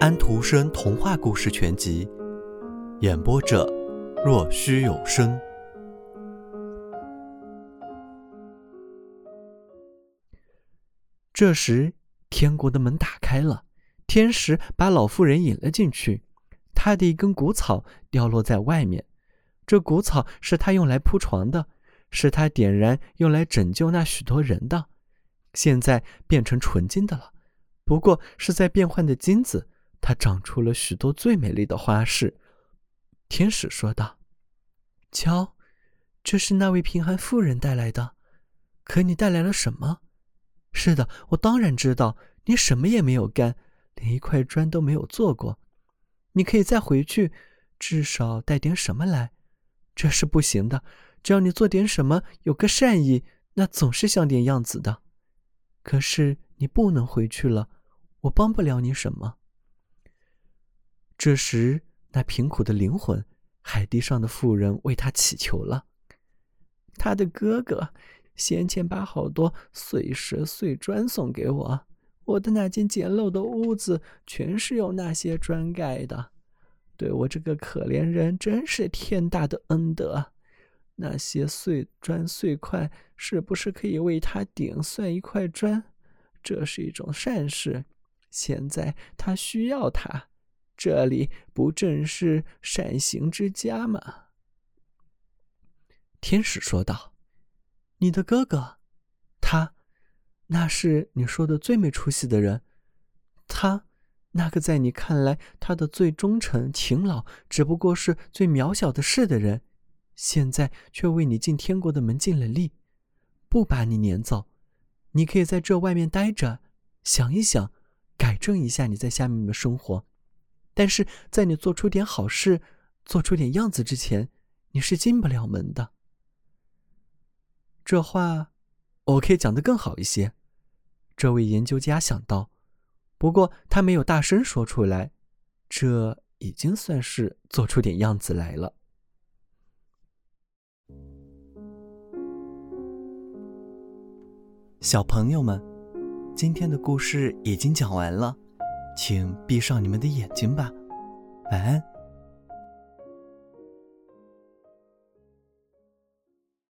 安徒生童话故事全集》，演播者：若虚有声。这时，天国的门打开了，天使把老妇人引了进去。他的一根谷草掉落在外面，这谷草是他用来铺床的，是他点燃用来拯救那许多人的。现在变成纯金的了，不过是在变换的金子。它长出了许多最美丽的花饰。天使说道：“瞧，这是那位贫寒妇人带来的。可你带来了什么？是的，我当然知道，你什么也没有干，连一块砖都没有做过。你可以再回去，至少带点什么来。这是不行的。只要你做点什么，有个善意，那总是像点样子的。可是你不能回去了，我帮不了你什么。”这时，那贫苦的灵魂，海地上的妇人为他祈求了。他的哥哥先前把好多碎石碎砖送给我，我的那间简陋的屋子全是用那些砖盖的。对我这个可怜人，真是天大的恩德。那些碎砖碎块，是不是可以为他顶算一块砖？这是一种善事。现在他需要它。这里不正是善行之家吗？天使说道：“你的哥哥，他，那是你说的最没出息的人。他，那个在你看来他的最忠诚、勤劳，只不过是最渺小的事的人，现在却为你进天国的门尽了力，不把你撵走。你可以在这外面待着，想一想，改正一下你在下面的生活。”但是在你做出点好事、做出点样子之前，你是进不了门的。这话我可以讲得更好一些。这位研究家想到，不过他没有大声说出来，这已经算是做出点样子来了。小朋友们，今天的故事已经讲完了。请闭上你们的眼睛吧，晚安。